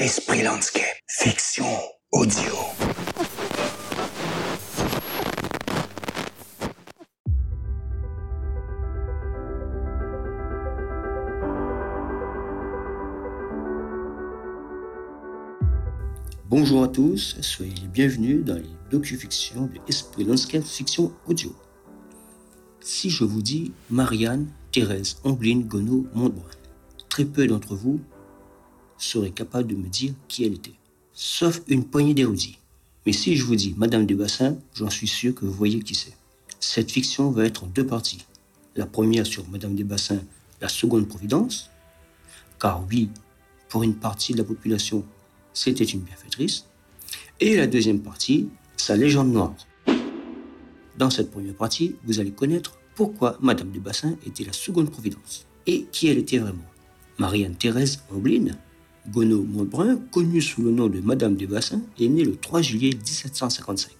Esprit Landscape, fiction audio. Bonjour à tous, soyez les bienvenus dans les docu-fictions de Esprit Landscape Fiction Audio. Si je vous dis Marianne Thérèse Ombline Gonneau Montbrun, très peu d'entre vous seraient capables de me dire qui elle était, sauf une poignée d'érudits. Mais si je vous dis Madame Desbassins, j'en suis sûr que vous voyez qui c'est. Cette fiction va être en deux parties. La première sur Madame Desbassins, la seconde Providence, car oui, pour une partie de la population, c'était une bienfaitrice. Et la deuxième partie, sa légende noire. Dans cette première partie, vous allez connaître pourquoi Madame de Bassin était la seconde Providence et qui elle était vraiment. Marianne-Thérèse Ambline, Gonneau Montbrun, connue sous le nom de Madame de Bassin, est née le 3 juillet 1755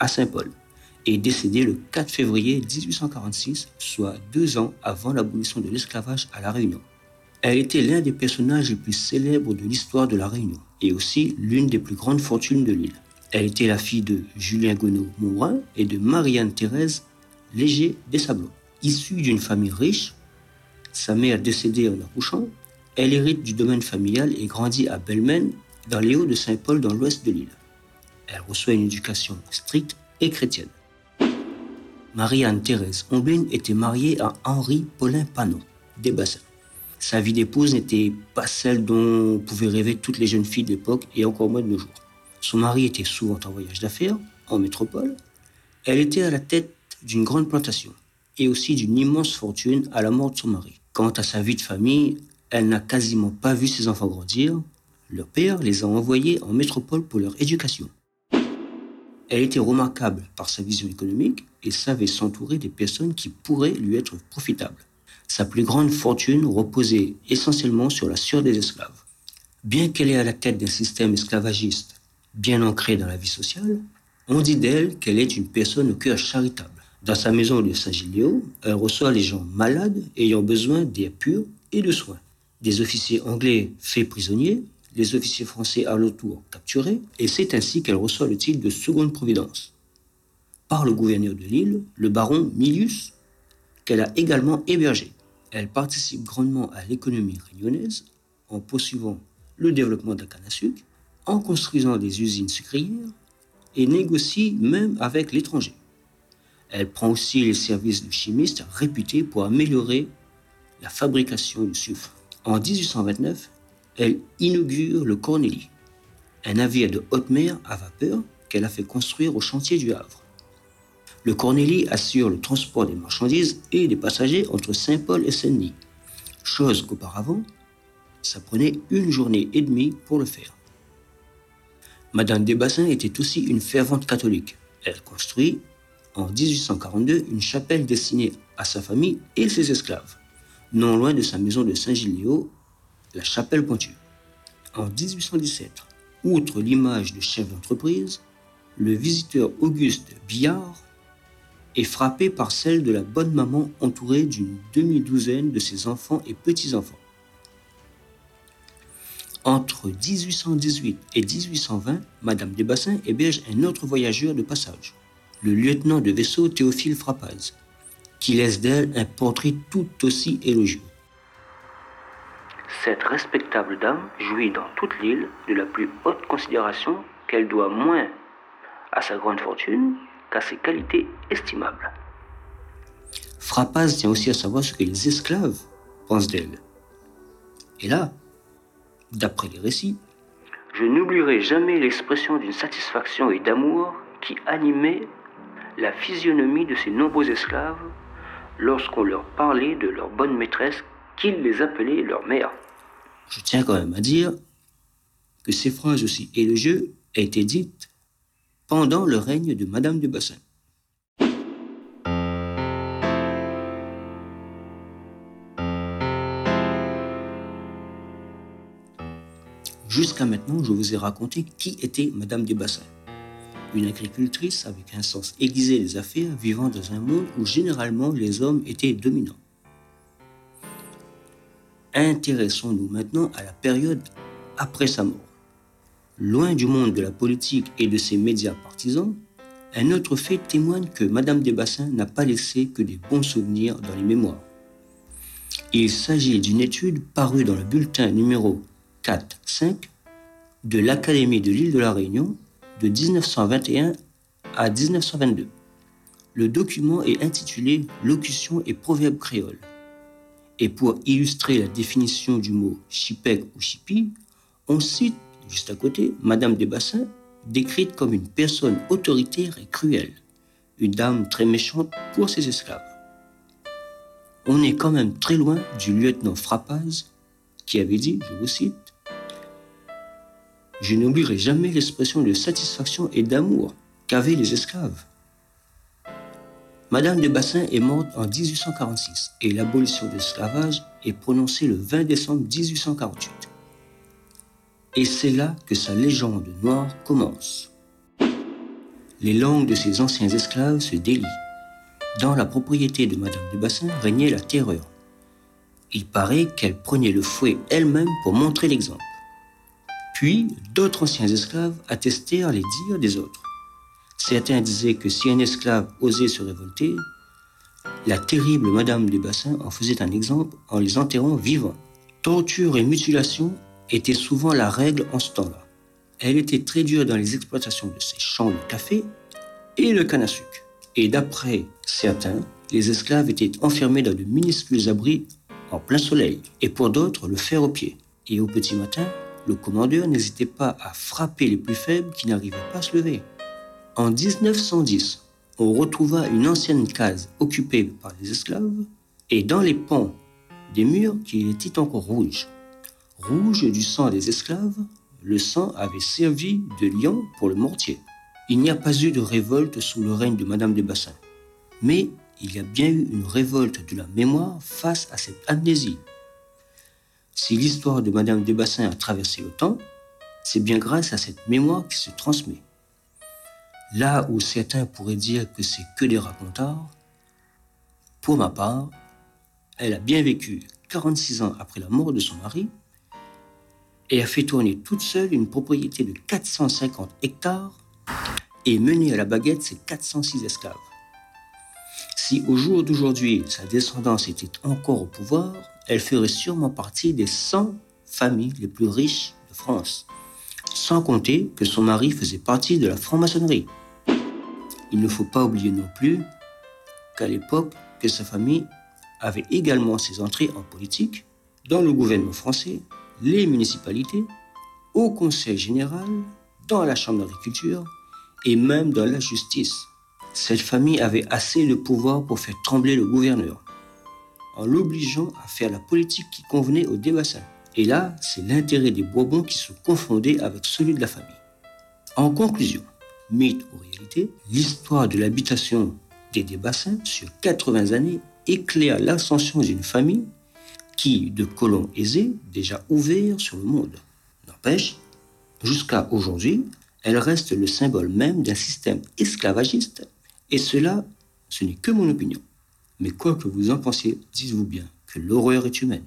à Saint-Paul et décédée le 4 février 1846, soit deux ans avant l'abolition de l'esclavage à La Réunion. Elle était l'un des personnages les plus célèbres de l'histoire de La Réunion et aussi l'une des plus grandes fortunes de l'île. Elle était la fille de Julien Gonneau Montbrun et de Marianne-Thérèse Léger des Sablons. Issue d'une famille riche, sa mère décédée en accouchant, elle hérite du domaine familial et grandit à Belmen, dans les Hauts de Saint-Paul, dans l'ouest de l'île. Elle reçoit une éducation stricte et chrétienne. Marie-Anne-Thérèse Ombline était mariée à Henri Paulin Panot, des Bassins. Sa vie d'épouse n'était pas celle dont pouvaient rêver toutes les jeunes filles de l'époque et encore moins de nos jours. Son mari était souvent en voyage d'affaires, en métropole. Elle était à la tête d'une grande plantation et aussi d'une immense fortune à la mort de son mari. Quant à sa vie de famille, elle n'a quasiment pas vu ses enfants grandir. Leur père les a envoyés en métropole pour leur éducation. Elle était remarquable par sa vision économique et savait s'entourer des personnes qui pourraient lui être profitables. Sa plus grande fortune reposait essentiellement sur la sueur des esclaves. Bien qu'elle est à la tête d'un système esclavagiste bien ancré dans la vie sociale, on dit d'elle qu'elle est une personne au cœur charitable. Dans sa maison de Saint-Gilléo, elle reçoit les gens malades ayant besoin d'air pur et de soins. Des officiers anglais faits prisonniers, les officiers français à l'autour capturés, et c'est ainsi qu'elle reçoit le titre de seconde providence. Par le gouverneur de l'île, le baron Milius, qu'elle a également hébergé. Elle participe grandement à l'économie réunionnaise en poursuivant le développement de la canne à sucre, en construisant des usines sucrières et négocie même avec l'étranger. Elle prend aussi les services de chimistes réputés pour améliorer la fabrication du sucre. En 1829, elle inaugure le Cornélie, un navire de haute mer à vapeur qu'elle a fait construire au chantier du Havre. Le Cornélie assure le transport des marchandises et des passagers entre Saint-Paul et Saint-Denis, chose qu'auparavant, ça prenait une journée et demie pour le faire. Madame Desbassins était aussi une fervente catholique. Elle construit en 1842 une chapelle destinée à sa famille et ses esclaves, non loin de sa maison de Saint-Gilléo, la chapelle Pointue. En 1817, outre l'image de chef d'entreprise, le visiteur Auguste Billard est frappé par celle de la bonne maman entourée d'une demi-douzaine de ses enfants et petits-enfants. Entre 1818 et 1820, Madame Desbassins héberge un autre voyageur de passage, le lieutenant de vaisseau Théophile Frappaz, qui laisse d'elle un portrait tout aussi élogieux. Cette respectable dame jouit dans toute l'île de la plus haute considération qu'elle doit moins à sa grande fortune qu'à ses qualités estimables. Frappaz tient aussi à savoir ce que les esclaves pensent d'elle. Et là, d'après les récits, je n'oublierai jamais l'expression d'une satisfaction et d'amour qui animait la physionomie de ces nombreux esclaves lorsqu'on leur parlait de leur bonne maîtresse qu'ils les appelaient leur mère. Je tiens quand même à dire que ces phrases aussi élogieuses été dites pendant le règne de Madame de Bassin. Jusqu'à maintenant, je vous ai raconté qui était Madame Desbassins. Une agricultrice avec un sens aiguisé des affaires vivant dans un monde où généralement les hommes étaient dominants. Intéressons-nous maintenant à la période après sa mort. Loin du monde de la politique et de ses médias partisans, un autre fait témoigne que Madame Desbassins n'a pas laissé que des bons souvenirs dans les mémoires. Il s'agit d'une étude parue dans le bulletin numéro 4-5 de l'Académie de l'île de la Réunion de 1921 à 1922. Le document est intitulé Locution et proverbe créole. Et pour illustrer la définition du mot chipek ou chipi, on cite juste à côté Madame Desbassins, décrite comme une personne autoritaire et cruelle, une dame très méchante pour ses esclaves. On est quand même très loin du lieutenant Frappaz qui avait dit, je vous cite, Je n'oublierai jamais l'expression de satisfaction et d'amour qu'avaient les esclaves. Madame de Bassin est morte en 1846 et l'abolition de l'esclavage est prononcée le 20 décembre 1848. Et c'est là que sa légende noire commence. Les langues de ces anciens esclaves se délient. Dans la propriété de Madame de Bassin régnait la terreur. Il paraît qu'elle prenait le fouet elle-même pour montrer l'exemple. Puis, d'autres anciens esclaves attestèrent les dires des autres. Certains disaient que si un esclave osait se révolter, la terrible Madame des Bassins en faisait un exemple en les enterrant vivants. Torture et mutilation étaient souvent la règle en ce temps-là. Elle était très dure dans les exploitations de ses champs de café et le canne à sucre. Et d'après certains, les esclaves étaient enfermés dans de minuscules abris en plein soleil, et pour d'autres, le fer au pied. Et au petit matin, le commandeur n'hésitait pas à frapper les plus faibles qui n'arrivaient pas à se lever. En 1910, on retrouva une ancienne case occupée par les esclaves, et dans les pans des murs qui étaient encore rouges. Rouge du sang des esclaves, le sang avait servi de lion pour le mortier. Il n'y a pas eu de révolte sous le règne de Madame des Bassins. Mais il y a bien eu une révolte de la mémoire face à cette amnésie. Si l'histoire de Madame des Bassins a traversé le temps, c'est bien grâce à cette mémoire qui se transmet. Là où certains pourraient dire que c'est que des racontards, pour ma part, elle a bien vécu 46 ans après la mort de son mari et a fait tourner toute seule une propriété de 450 hectares et mené à la baguette ses 406 esclaves. Si au jour d'aujourd'hui sa descendance était encore au pouvoir, elle ferait sûrement partie des 100 familles les plus riches de France, sans compter que son mari faisait partie de la franc-maçonnerie. Il ne faut pas oublier non plus qu'à l'époque, que sa famille avait également ses entrées en politique dans le gouvernement français les municipalités, au Conseil général, dans la Chambre d'agriculture et même dans la justice. Cette famille avait assez de pouvoir pour faire trembler le gouverneur, en l'obligeant à faire la politique qui convenait aux Desbassins. Et là, c'est l'intérêt des Bourbons qui se confondait avec celui de la famille. En conclusion, mythe ou réalité, l'histoire de l'habitation des Desbassins sur 80 années éclaire l'ascension d'une famille qui, de colons aisés, déjà ouverts sur le monde. N'empêche, jusqu'à aujourd'hui, elle reste le symbole même d'un système esclavagiste, et cela, ce n'est que mon opinion. Mais quoi que vous en pensiez, dites-vous bien que l'horreur est humaine.